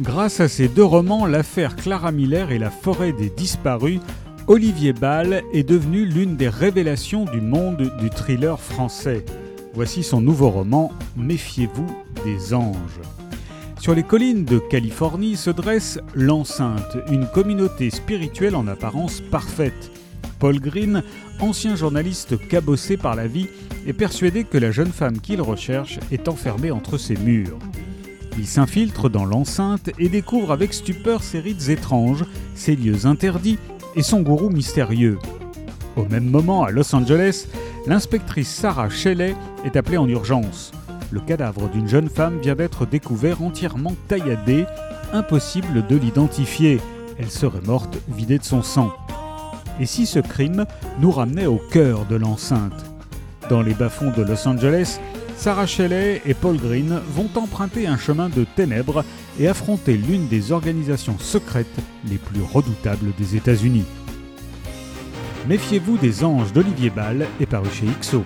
Grâce à ses deux romans L'affaire Clara Miller et La forêt des disparus, Olivier Ball est devenu l'une des révélations du monde du thriller français. Voici son nouveau roman Méfiez-vous des anges. Sur les collines de Californie se dresse l'enceinte, une communauté spirituelle en apparence parfaite. Paul Green, ancien journaliste cabossé par la vie, est persuadé que la jeune femme qu'il recherche est enfermée entre ses murs. Il s'infiltre dans l'enceinte et découvre avec stupeur ses rites étranges, ses lieux interdits et son gourou mystérieux. Au même moment, à Los Angeles, l'inspectrice Sarah Shelley est appelée en urgence. Le cadavre d'une jeune femme vient d'être découvert entièrement tailladé, impossible de l'identifier. Elle serait morte vidée de son sang. Et si ce crime nous ramenait au cœur de l'enceinte? Dans les bas-fonds de Los Angeles, Sarah Shelley et Paul Green vont emprunter un chemin de ténèbres et affronter l'une des organisations secrètes les plus redoutables des États-Unis. Méfiez-vous des anges d'Olivier Ball est paru chez XO.